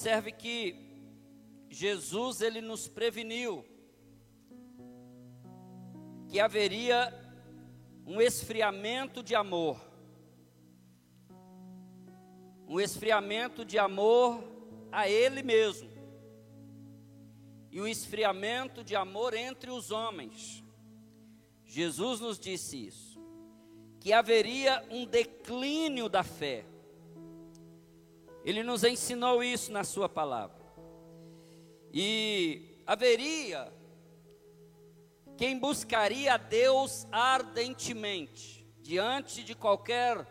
Observe que Jesus ele nos preveniu que haveria um esfriamento de amor. Um esfriamento de amor a ele mesmo. E um esfriamento de amor entre os homens. Jesus nos disse isso. Que haveria um declínio da fé. Ele nos ensinou isso na Sua palavra. E haveria quem buscaria a Deus ardentemente, diante de qualquer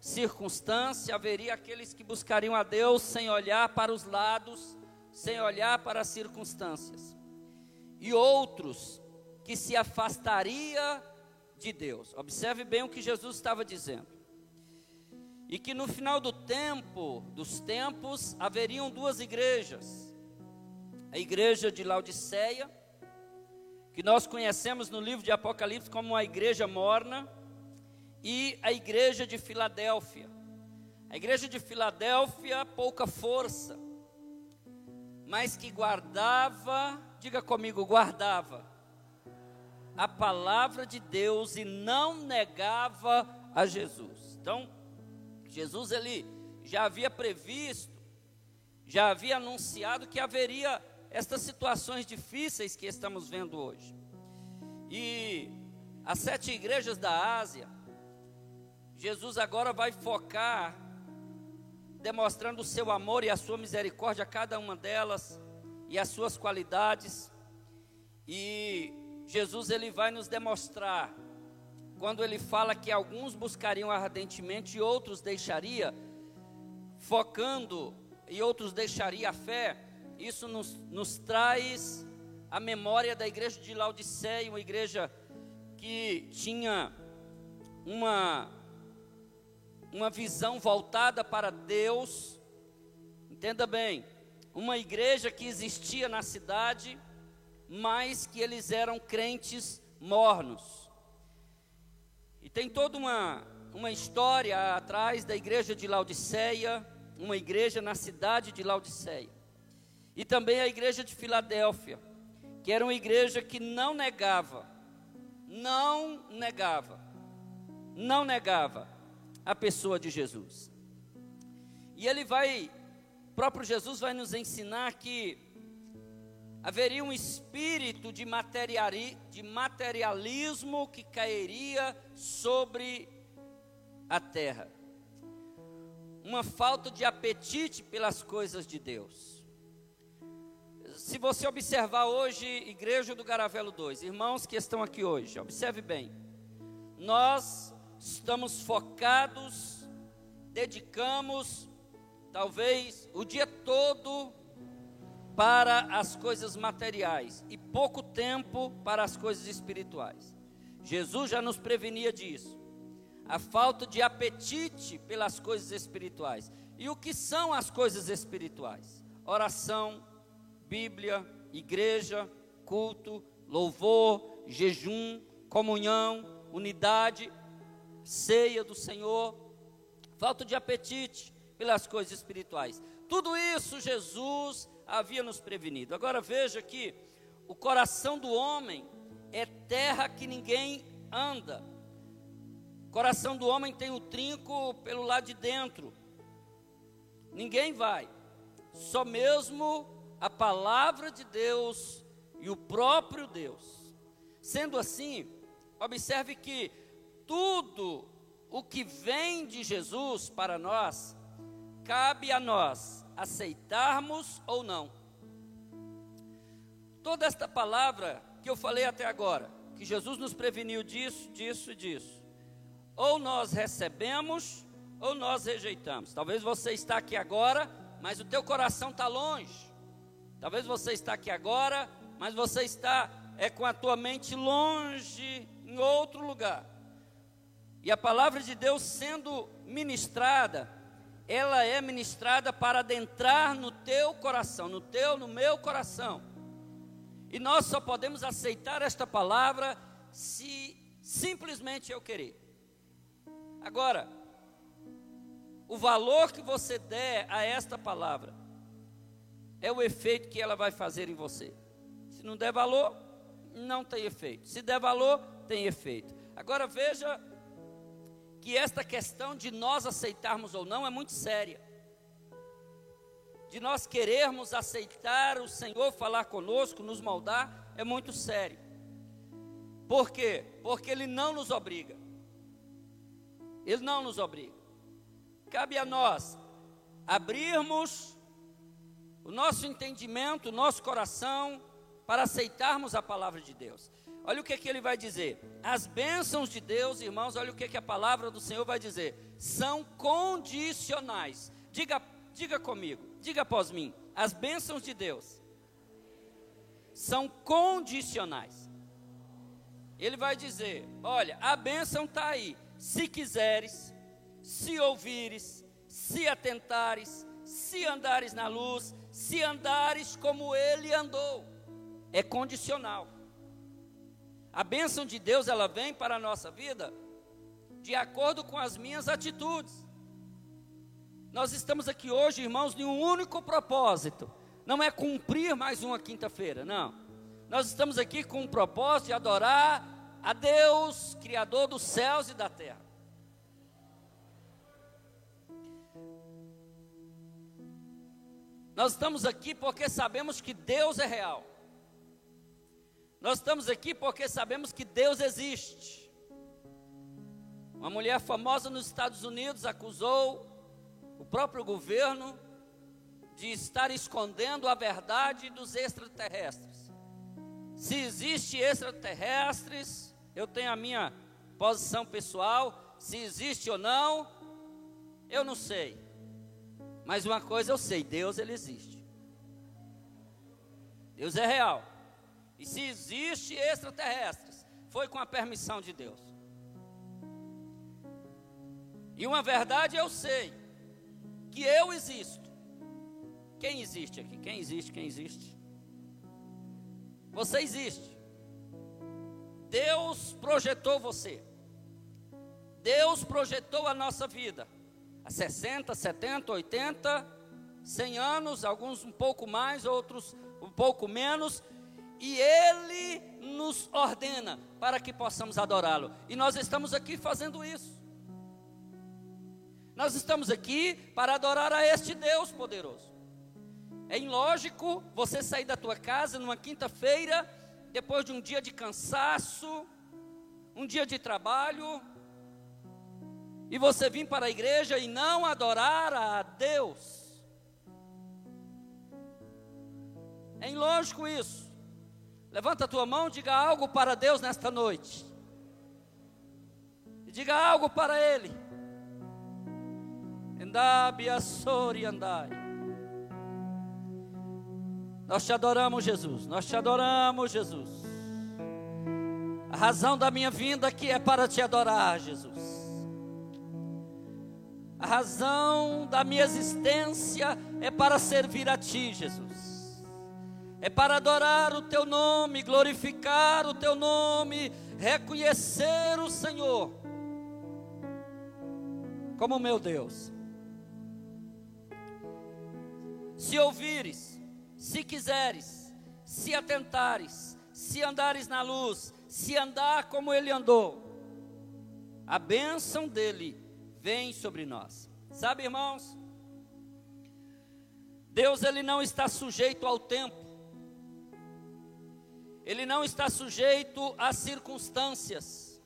circunstância, haveria aqueles que buscariam a Deus sem olhar para os lados, sem olhar para as circunstâncias, e outros que se afastaria de Deus. Observe bem o que Jesus estava dizendo. E que no final do tempo, dos tempos, haveriam duas igrejas. A igreja de Laodiceia, que nós conhecemos no livro de Apocalipse como uma igreja morna, e a igreja de Filadélfia. A igreja de Filadélfia, pouca força, mas que guardava, diga comigo, guardava a palavra de Deus e não negava a Jesus. Então, Jesus ele já havia previsto, já havia anunciado que haveria estas situações difíceis que estamos vendo hoje. E as sete igrejas da Ásia, Jesus agora vai focar, demonstrando o seu amor e a sua misericórdia a cada uma delas e as suas qualidades. E Jesus ele vai nos demonstrar quando ele fala que alguns buscariam ardentemente e outros deixaria, focando e outros deixaria a fé, isso nos, nos traz a memória da igreja de Laodiceia, uma igreja que tinha uma, uma visão voltada para Deus, entenda bem, uma igreja que existia na cidade, mas que eles eram crentes mornos. Tem toda uma, uma história atrás da igreja de Laodiceia, uma igreja na cidade de Laodiceia. E também a igreja de Filadélfia, que era uma igreja que não negava, não negava, não negava a pessoa de Jesus. E ele vai, próprio Jesus vai nos ensinar que haveria um espírito de, materiali, de materialismo que cairia sobre a terra. Uma falta de apetite pelas coisas de Deus se você observar hoje, Igreja do Garavelo 2, irmãos que estão aqui hoje, observe bem. Nós estamos focados, dedicamos, talvez, o dia todo para as coisas materiais e pouco tempo para as coisas espirituais. Jesus já nos prevenia disso. A falta de apetite pelas coisas espirituais. E o que são as coisas espirituais? Oração, Bíblia, igreja, culto, louvor, jejum, comunhão, unidade, ceia do Senhor, falta de apetite pelas coisas espirituais. Tudo isso Jesus havia nos prevenido. Agora veja que o coração do homem é terra que ninguém anda. O coração do homem tem o trinco pelo lado de dentro. Ninguém vai. Só mesmo a palavra de Deus e o próprio Deus. Sendo assim, observe que tudo o que vem de Jesus para nós, cabe a nós aceitarmos ou não. Toda esta palavra que eu falei até agora, que Jesus nos preveniu disso, disso e disso, ou nós recebemos ou nós rejeitamos. Talvez você está aqui agora, mas o teu coração está longe. Talvez você está aqui agora, mas você está é com a tua mente longe em outro lugar. E a palavra de Deus sendo ministrada, ela é ministrada para adentrar no teu coração, no teu, no meu coração. E nós só podemos aceitar esta palavra se simplesmente eu querer. Agora, o valor que você der a esta palavra é o efeito que ela vai fazer em você. Se não der valor, não tem efeito. Se der valor, tem efeito. Agora veja que esta questão de nós aceitarmos ou não é muito séria. De nós querermos aceitar o Senhor falar conosco, nos moldar, é muito sério. Por quê? Porque Ele não nos obriga. Ele não nos obriga. Cabe a nós abrirmos o nosso entendimento, o nosso coração, para aceitarmos a palavra de Deus. Olha o que, que ele vai dizer. As bênçãos de Deus, irmãos, olha o que, que a palavra do Senhor vai dizer. São condicionais. Diga, diga comigo, diga após mim. As bênçãos de Deus são condicionais. Ele vai dizer: olha, a bênção está aí. Se quiseres, se ouvires, se atentares, se andares na luz, se andares como ele andou. É condicional. A bênção de Deus, ela vem para a nossa vida de acordo com as minhas atitudes. Nós estamos aqui hoje, irmãos, de um único propósito. Não é cumprir mais uma quinta-feira, não. Nós estamos aqui com um propósito de adorar a Deus, Criador dos céus e da terra. Nós estamos aqui porque sabemos que Deus é real. Nós estamos aqui porque sabemos que Deus existe. Uma mulher famosa nos Estados Unidos acusou o próprio governo de estar escondendo a verdade dos extraterrestres. Se existe extraterrestres, eu tenho a minha posição pessoal, se existe ou não, eu não sei. Mas uma coisa eu sei, Deus ele existe. Deus é real. E se existe extraterrestres, foi com a permissão de Deus. E uma verdade eu sei, que eu existo. Quem existe aqui? Quem existe? Quem existe? Você existe. Deus projetou você. Deus projetou a nossa vida. Há 60, 70, 80, 100 anos, alguns um pouco mais, outros um pouco menos, e Ele nos ordena para que possamos adorá-lo. E nós estamos aqui fazendo isso. Nós estamos aqui para adorar a este Deus poderoso. É ilógico você sair da tua casa numa quinta-feira, depois de um dia de cansaço, um dia de trabalho, e você vir para a igreja e não adorar a Deus. É ilógico isso. Levanta a tua mão, diga algo para Deus nesta noite. E diga algo para Ele. Andai. Nós te adoramos, Jesus. Nós te adoramos, Jesus. A razão da minha vinda aqui é para te adorar, Jesus. A razão da minha existência é para servir a Ti, Jesus é para adorar o teu nome, glorificar o teu nome, reconhecer o Senhor como meu Deus. Se ouvires, se quiseres, se atentares, se andares na luz, se andar como ele andou, a bênção dele vem sobre nós. Sabe, irmãos? Deus ele não está sujeito ao tempo ele não está sujeito às circunstâncias.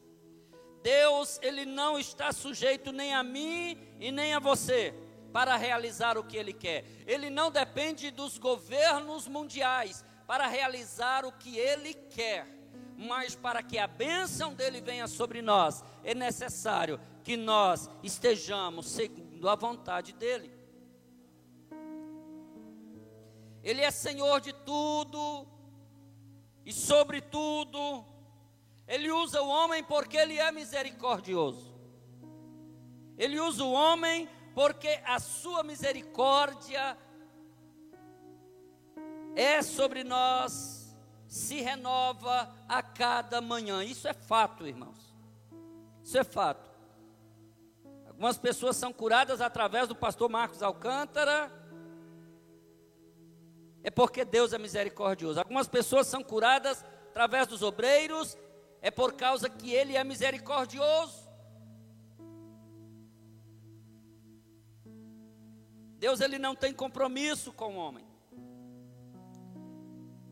Deus, ele não está sujeito nem a mim e nem a você para realizar o que ele quer. Ele não depende dos governos mundiais para realizar o que ele quer. Mas para que a bênção dele venha sobre nós, é necessário que nós estejamos segundo a vontade dele. Ele é Senhor de tudo, e, sobretudo, ele usa o homem porque ele é misericordioso. Ele usa o homem porque a sua misericórdia é sobre nós, se renova a cada manhã. Isso é fato, irmãos. Isso é fato. Algumas pessoas são curadas através do pastor Marcos Alcântara, é porque Deus é misericordioso. Algumas pessoas são curadas através dos obreiros, é por causa que Ele é misericordioso. Deus ele não tem compromisso com o homem.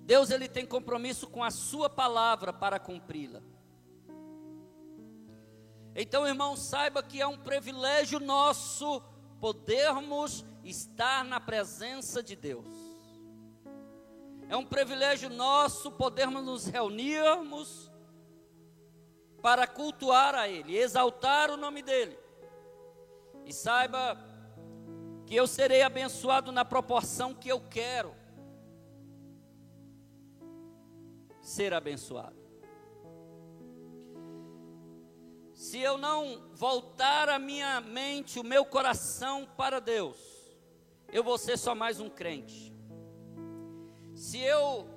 Deus ele tem compromisso com a sua palavra para cumpri-la. Então, irmão, saiba que é um privilégio nosso podermos estar na presença de Deus. É um privilégio nosso podermos nos reunirmos para cultuar a Ele, exaltar o nome dEle. E saiba que eu serei abençoado na proporção que eu quero ser abençoado. Se eu não voltar a minha mente, o meu coração para Deus, eu vou ser só mais um crente. Se eu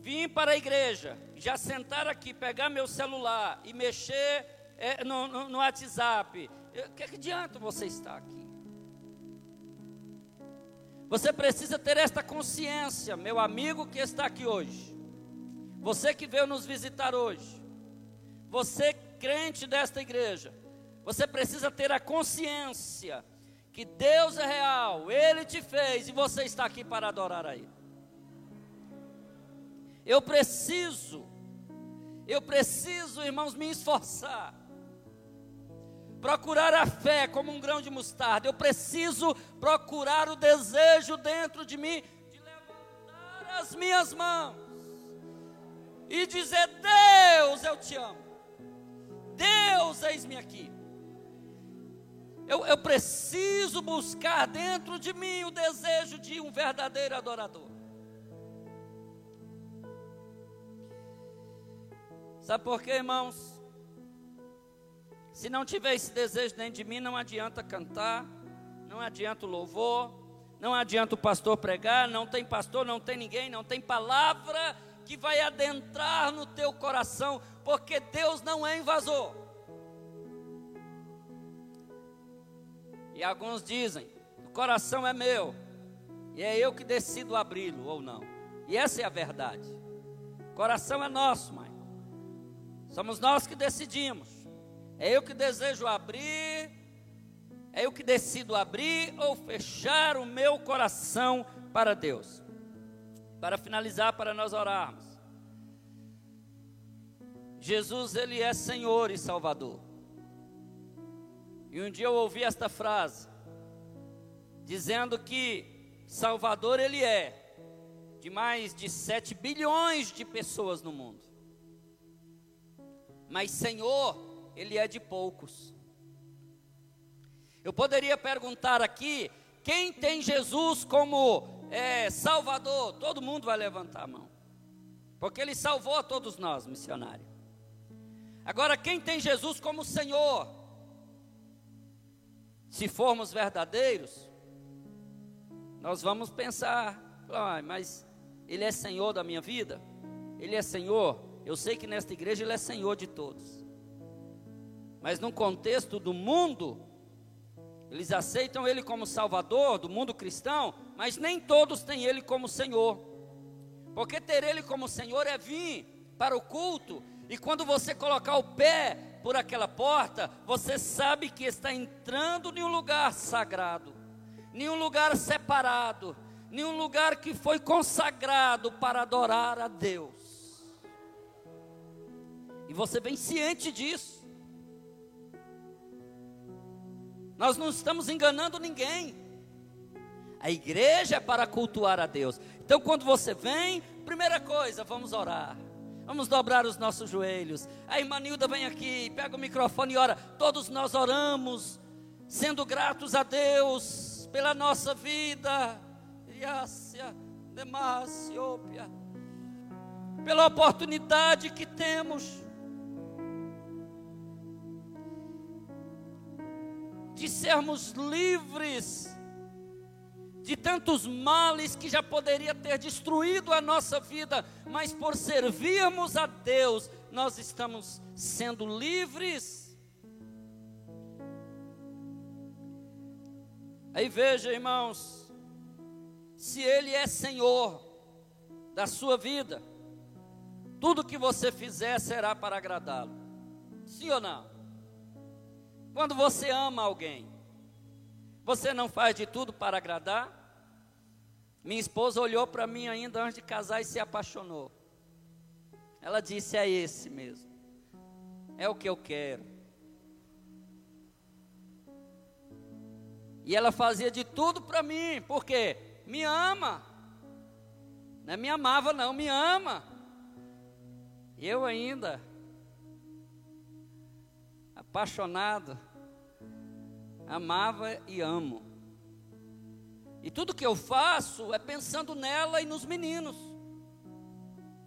vim para a igreja, já sentar aqui, pegar meu celular e mexer é, no, no, no, WhatsApp, o que, que adianta você estar aqui? Você precisa ter esta consciência, meu amigo que está aqui hoje, você que veio nos visitar hoje, você crente desta igreja, você precisa ter a consciência que Deus é real, Ele te fez e você está aqui para adorar a Ele. Eu preciso, eu preciso, irmãos, me esforçar, procurar a fé como um grão de mostarda, eu preciso procurar o desejo dentro de mim de levantar as minhas mãos e dizer: Deus, eu te amo. Deus, eis-me aqui. Eu, eu preciso buscar dentro de mim o desejo de um verdadeiro adorador. Sabe por quê, irmãos? Se não tiver esse desejo dentro de mim, não adianta cantar, não adianta o louvor, não adianta o pastor pregar, não tem pastor, não tem ninguém, não tem palavra que vai adentrar no teu coração, porque Deus não é invasor. E alguns dizem: o coração é meu, e é eu que decido abri-lo ou não. E essa é a verdade. O coração é nosso, mãe. Somos nós que decidimos. É eu que desejo abrir, é eu que decido abrir ou fechar o meu coração para Deus. Para finalizar, para nós orarmos. Jesus, Ele é Senhor e Salvador. E um dia eu ouvi esta frase, dizendo que Salvador Ele é, de mais de 7 bilhões de pessoas no mundo. Mas Senhor, Ele é de poucos. Eu poderia perguntar aqui, quem tem Jesus como é, Salvador? Todo mundo vai levantar a mão, porque Ele salvou a todos nós, missionário. Agora, quem tem Jesus como Senhor? Se formos verdadeiros, nós vamos pensar, ah, mas Ele é Senhor da minha vida? Ele é Senhor? Eu sei que nesta igreja Ele é Senhor de todos. Mas no contexto do mundo, eles aceitam Ele como Salvador do mundo cristão, mas nem todos têm Ele como Senhor. Porque ter Ele como Senhor é vir para o culto e quando você colocar o pé por aquela porta, você sabe que está entrando em um lugar sagrado, em um lugar separado, em um lugar que foi consagrado para adorar a Deus. Você vem ciente disso. Nós não estamos enganando ninguém. A igreja é para cultuar a Deus. Então, quando você vem, primeira coisa, vamos orar. Vamos dobrar os nossos joelhos. A irmã Nilda vem aqui, pega o microfone e ora. Todos nós oramos, sendo gratos a Deus pela nossa vida. Iácia, Demasiopia. Pela oportunidade que temos de sermos livres de tantos males que já poderia ter destruído a nossa vida, mas por servirmos a Deus, nós estamos sendo livres. Aí veja, irmãos, se Ele é Senhor, da sua vida. Tudo que você fizer será para agradá-lo. Sim ou não? Quando você ama alguém, você não faz de tudo para agradar? Minha esposa olhou para mim ainda antes de casar e se apaixonou. Ela disse: É esse mesmo. É o que eu quero. E ela fazia de tudo para mim, porque me ama. Não é me amava, não, me ama. Eu ainda, apaixonado, amava e amo. E tudo que eu faço é pensando nela e nos meninos.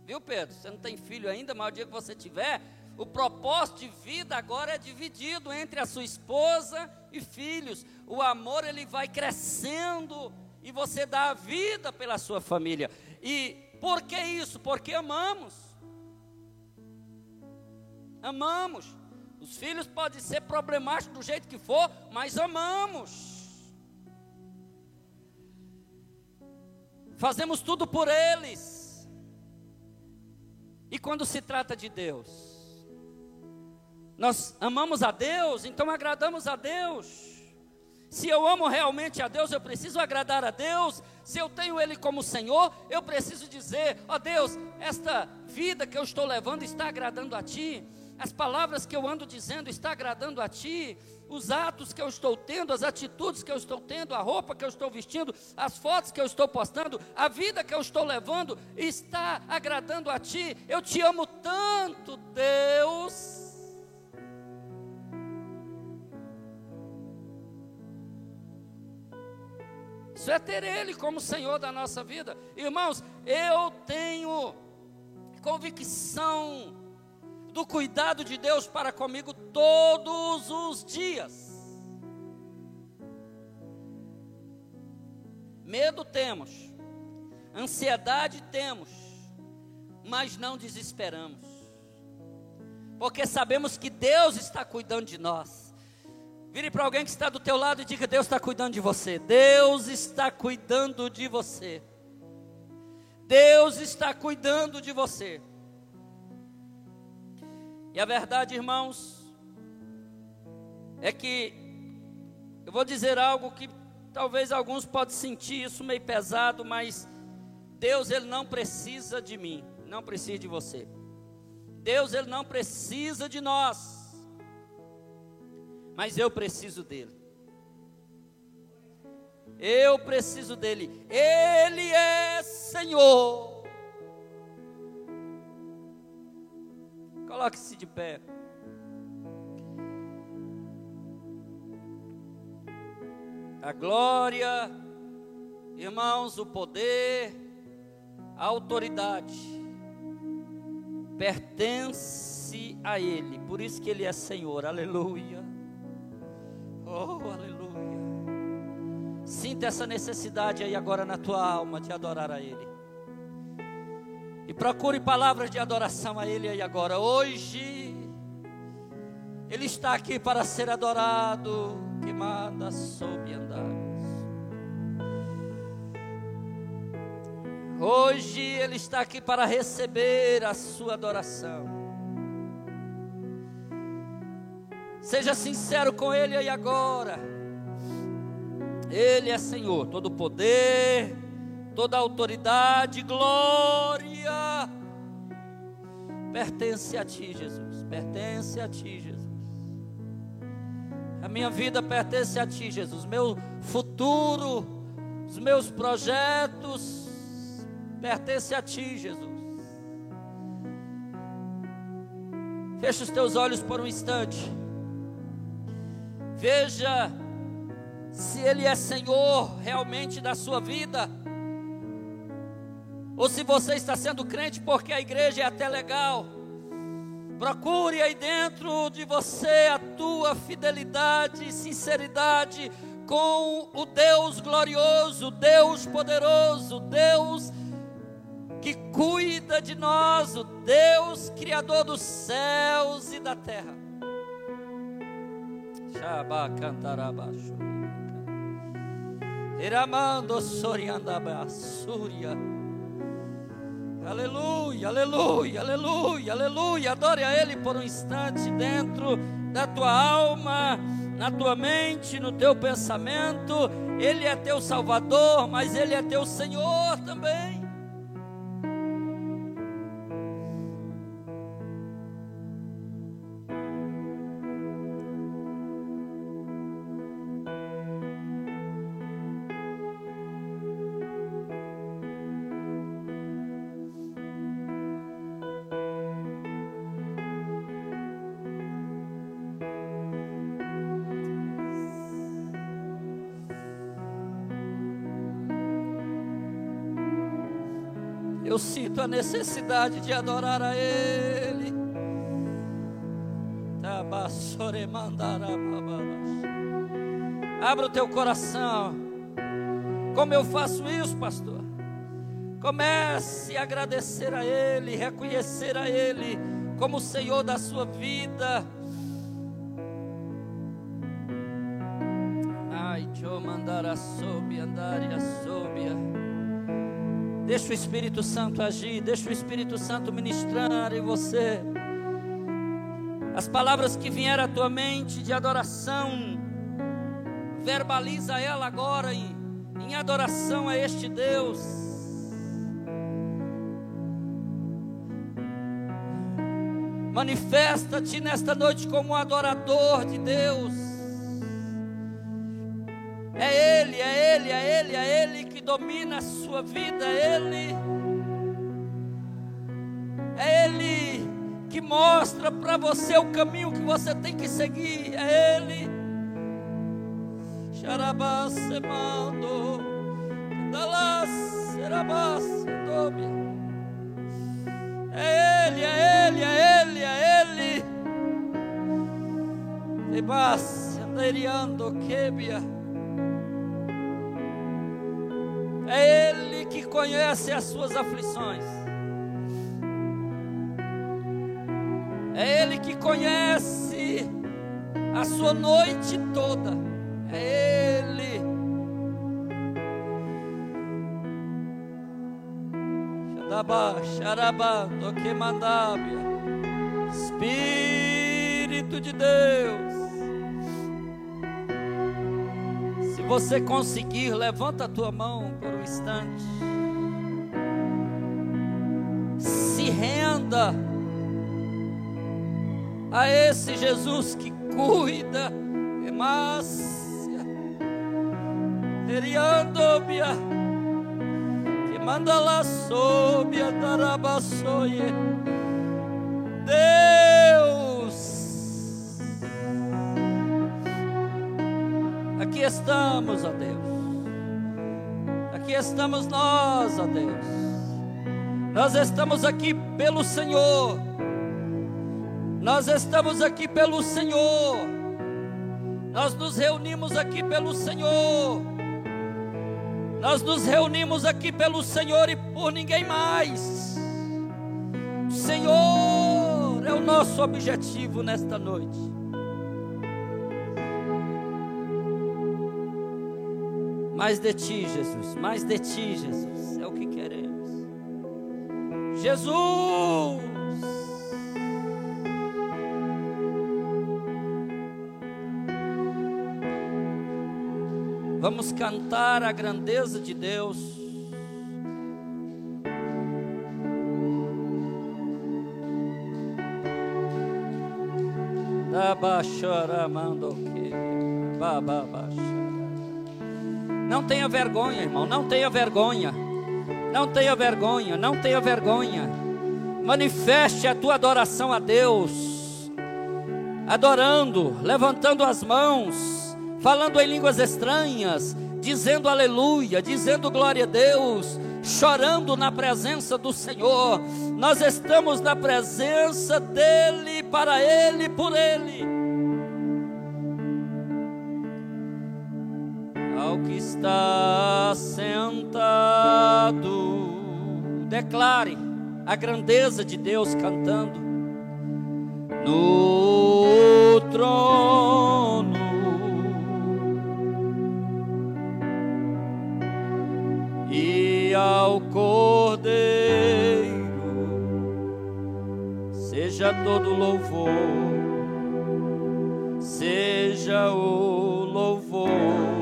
Viu, Pedro? Você não tem filho ainda, mas o dia que você tiver, o propósito de vida agora é dividido entre a sua esposa e filhos. O amor ele vai crescendo e você dá a vida pela sua família. E por que isso? Porque amamos. Amamos. Os filhos podem ser problemáticos do jeito que for, mas amamos. Fazemos tudo por eles. E quando se trata de Deus, nós amamos a Deus, então agradamos a Deus. Se eu amo realmente a Deus, eu preciso agradar a Deus. Se eu tenho Ele como Senhor, eu preciso dizer: ó oh Deus, esta vida que eu estou levando está agradando a Ti. As palavras que eu ando dizendo está agradando a Ti os atos que eu estou tendo, as atitudes que eu estou tendo, a roupa que eu estou vestindo, as fotos que eu estou postando, a vida que eu estou levando, está agradando a Ti. Eu te amo tanto, Deus. Isso é ter Ele como Senhor da nossa vida. Irmãos, eu tenho convicção do cuidado de Deus para comigo todos os dias. Medo temos, ansiedade temos, mas não desesperamos, porque sabemos que Deus está cuidando de nós. Vire para alguém que está do teu lado e diga: Deus está cuidando de você. Deus está cuidando de você. Deus está cuidando de você. E a verdade, irmãos, é que eu vou dizer algo que talvez alguns podem sentir isso meio pesado, mas Deus ele não precisa de mim, não precisa de você. Deus ele não precisa de nós. Mas eu preciso dele. Eu preciso dele. Ele é Senhor. Coloque-se de pé. A glória, irmãos, o poder, a autoridade pertence a Ele. Por isso que Ele é Senhor. Aleluia. Oh, aleluia. Sinta essa necessidade aí agora na tua alma de adorar a Ele. Procure palavras de adoração a Ele aí agora. Hoje, Ele está aqui para ser adorado. Que manda sob andar. Hoje Ele está aqui para receber a sua adoração. Seja sincero com Ele aí agora. Ele é Senhor, todo poder toda autoridade, glória, pertence a Ti, Jesus. Pertence a Ti, Jesus. A minha vida pertence a Ti, Jesus. Meu futuro, os meus projetos, pertence a Ti, Jesus. Feche os teus olhos por um instante. Veja se Ele é Senhor realmente da sua vida ou se você está sendo crente porque a igreja é até legal. Procure aí dentro de você a tua fidelidade e sinceridade com o Deus glorioso, Deus poderoso, Deus que cuida de nós, o Deus criador dos céus e da terra. Shabakantarabaxu. Iramando soriandabasúria. Aleluia, aleluia, aleluia, aleluia. Adore a Ele por um instante dentro da tua alma, na tua mente, no teu pensamento. Ele é teu Salvador, mas Ele é teu Senhor também. Eu sinto a necessidade de adorar a Ele. Abra o teu coração. Como eu faço isso, pastor? Comece a agradecer a Ele, reconhecer a Ele como o Senhor da sua vida. Ai, mandar a soube, andar e a. Deixa o Espírito Santo agir, deixa o Espírito Santo ministrar em você. As palavras que vieram à tua mente de adoração, verbaliza ela agora em, em adoração a este Deus. Manifesta-te nesta noite como um adorador de Deus. É Ele, é Ele, é Ele, é Ele domina a sua vida, Ele. É Ele que mostra para você o caminho que você tem que seguir, é Ele. Xarabasemando, Dalas, Serabasendobia. É Ele, é Ele, é Ele, é Ele. Debas, anderiando, quebia. Conhece as suas aflições. É Ele que conhece a sua noite toda. É Ele. Xarabá, toque mandábia. Espírito de Deus. você conseguir, levanta a tua mão por um instante. A esse Jesus que cuida, Emácia, Eriandobia, que manda lá sob a Darabassoie. Deus Aqui estamos, ó Deus. Aqui estamos nós, ó Deus. Nós estamos aqui pelo Senhor. Nós estamos aqui pelo Senhor. Nós nos reunimos aqui pelo Senhor. Nós nos reunimos aqui pelo Senhor e por ninguém mais. O Senhor é o nosso objetivo nesta noite. Mais de ti, Jesus. Mais de ti, Jesus. É o que queremos. Jesus. Vamos cantar a grandeza de Deus. Não tenha vergonha, irmão, não tenha vergonha. Não tenha vergonha, não tenha vergonha. Manifeste a tua adoração a Deus. Adorando, levantando as mãos, falando em línguas estranhas, dizendo aleluia, dizendo glória a Deus, chorando na presença do Senhor. Nós estamos na presença dEle, para Ele, por Ele. Que está sentado. Declare a grandeza de Deus cantando no trono. E ao cordeiro seja todo louvor, seja o louvor.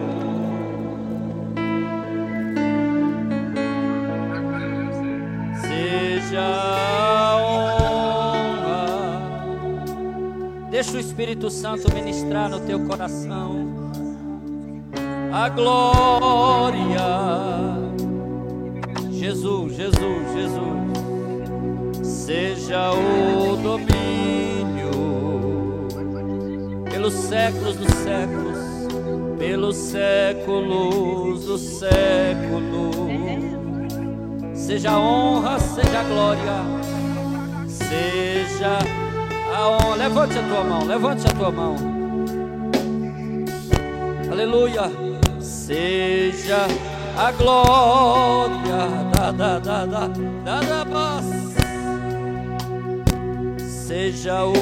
Seja a honra. Deixa o Espírito Santo ministrar no teu coração. A glória. Jesus, Jesus, Jesus. Seja o domínio pelos séculos dos séculos, pelos séculos dos séculos. Seja honra, seja glória, seja a honra. Levante a tua mão, levante a tua mão. Aleluia. Seja a glória da da da da da da paz. Seja o